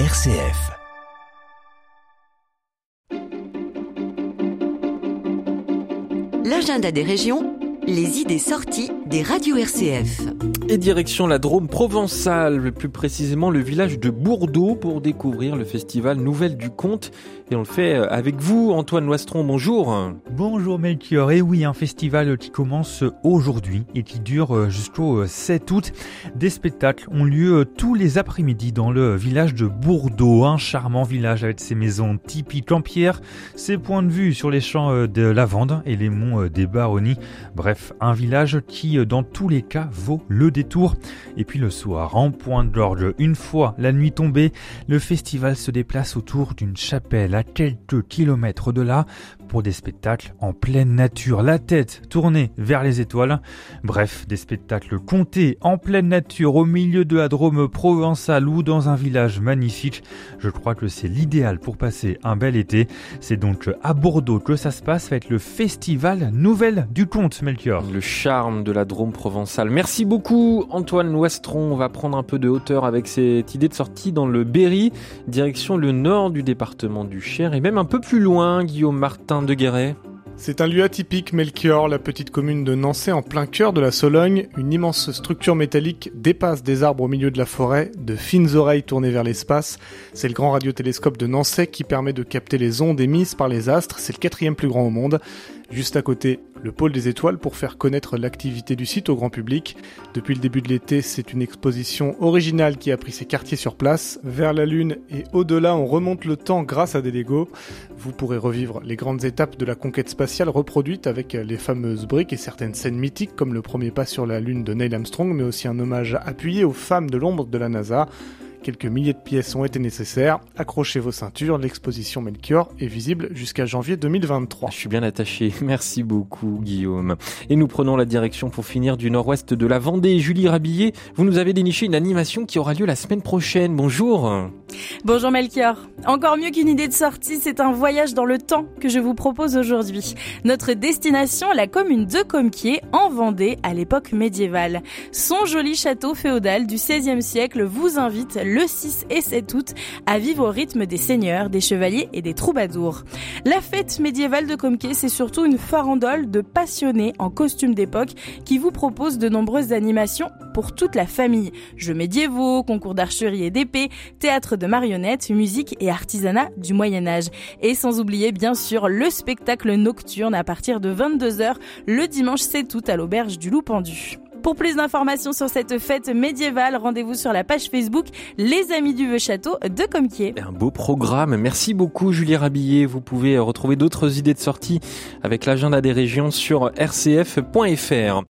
RCF. L'agenda des régions, les idées sorties des radios RCF. Et direction la Drôme provençale, plus précisément le village de Bourdeau pour découvrir le festival Nouvelle du Conte. Et on le fait euh, avec vous, Antoine Loistron, bonjour. Bonjour Melchior, et oui, un festival qui commence aujourd'hui et qui dure euh, jusqu'au 7 euh, août. Des spectacles ont lieu tous les après-midi dans le village de Bourdeau, un charmant village avec ses maisons typiques en pierre, ses points de vue sur les champs de lavande et les monts des Baronnies. Bref, un village qui, dans tous les cas, vaut le détour. Et puis le soir, en pointe d'orge, une fois la nuit tombée, le festival se déplace autour d'une chapelle à quelques kilomètres de là pour des spectacles en pleine nature, la tête tournée vers les étoiles. Bref, des spectacles comptés en pleine nature au milieu de la Drôme provençale ou dans un village magnifique. Je crois que c'est l'idéal pour passer un bel été. C'est donc à Bordeaux que ça se passe avec le festival Nouvelle du Conte, Melchior. Le charme de la Drôme. Merci beaucoup Antoine Loistron. On va prendre un peu de hauteur avec cette idée de sortie dans le Berry, direction le nord du département du Cher et même un peu plus loin, Guillaume Martin de Guéret. C'est un lieu atypique, Melchior, la petite commune de Nancy en plein cœur de la Sologne. Une immense structure métallique dépasse des arbres au milieu de la forêt, de fines oreilles tournées vers l'espace. C'est le grand radiotélescope de Nancy qui permet de capter les ondes émises par les astres. C'est le quatrième plus grand au monde. Juste à côté, le pôle des étoiles pour faire connaître l'activité du site au grand public. Depuis le début de l'été, c'est une exposition originale qui a pris ses quartiers sur place. Vers la Lune et au-delà, on remonte le temps grâce à des Lego. Vous pourrez revivre les grandes étapes de la conquête spatiale reproduites avec les fameuses briques et certaines scènes mythiques comme le premier pas sur la Lune de Neil Armstrong, mais aussi un hommage appuyé aux femmes de l'ombre de la NASA. Quelques milliers de pièces ont été nécessaires. Accrochez vos ceintures, l'exposition Melchior est visible jusqu'à janvier 2023. Je suis bien attaché. Merci beaucoup, Guillaume. Et nous prenons la direction pour finir du nord-ouest de la Vendée. Julie Rabillet, vous nous avez déniché une animation qui aura lieu la semaine prochaine. Bonjour. Bonjour Melchior. Encore mieux qu'une idée de sortie, c'est un voyage dans le temps que je vous propose aujourd'hui. Notre destination, la commune de Comquier, en Vendée, à l'époque médiévale. Son joli château féodal du XVIe siècle vous invite le 6 et 7 août à vivre au rythme des seigneurs, des chevaliers et des troubadours. La fête médiévale de Comquier, c'est surtout une farandole de passionnés en costume d'époque qui vous propose de nombreuses animations pour toute la famille. Jeux médiévaux, concours d'archerie et d'épée, théâtre de marionnettes, musique et artisanat du Moyen Âge. Et sans oublier bien sûr le spectacle nocturne à partir de 22h le dimanche 7 août à l'auberge du Loup Pendu. Pour plus d'informations sur cette fête médiévale, rendez-vous sur la page Facebook Les Amis du Vieux Château de Comquier. Un beau programme. Merci beaucoup Julie Rabillet. Vous pouvez retrouver d'autres idées de sortie avec l'agenda des régions sur rcf.fr.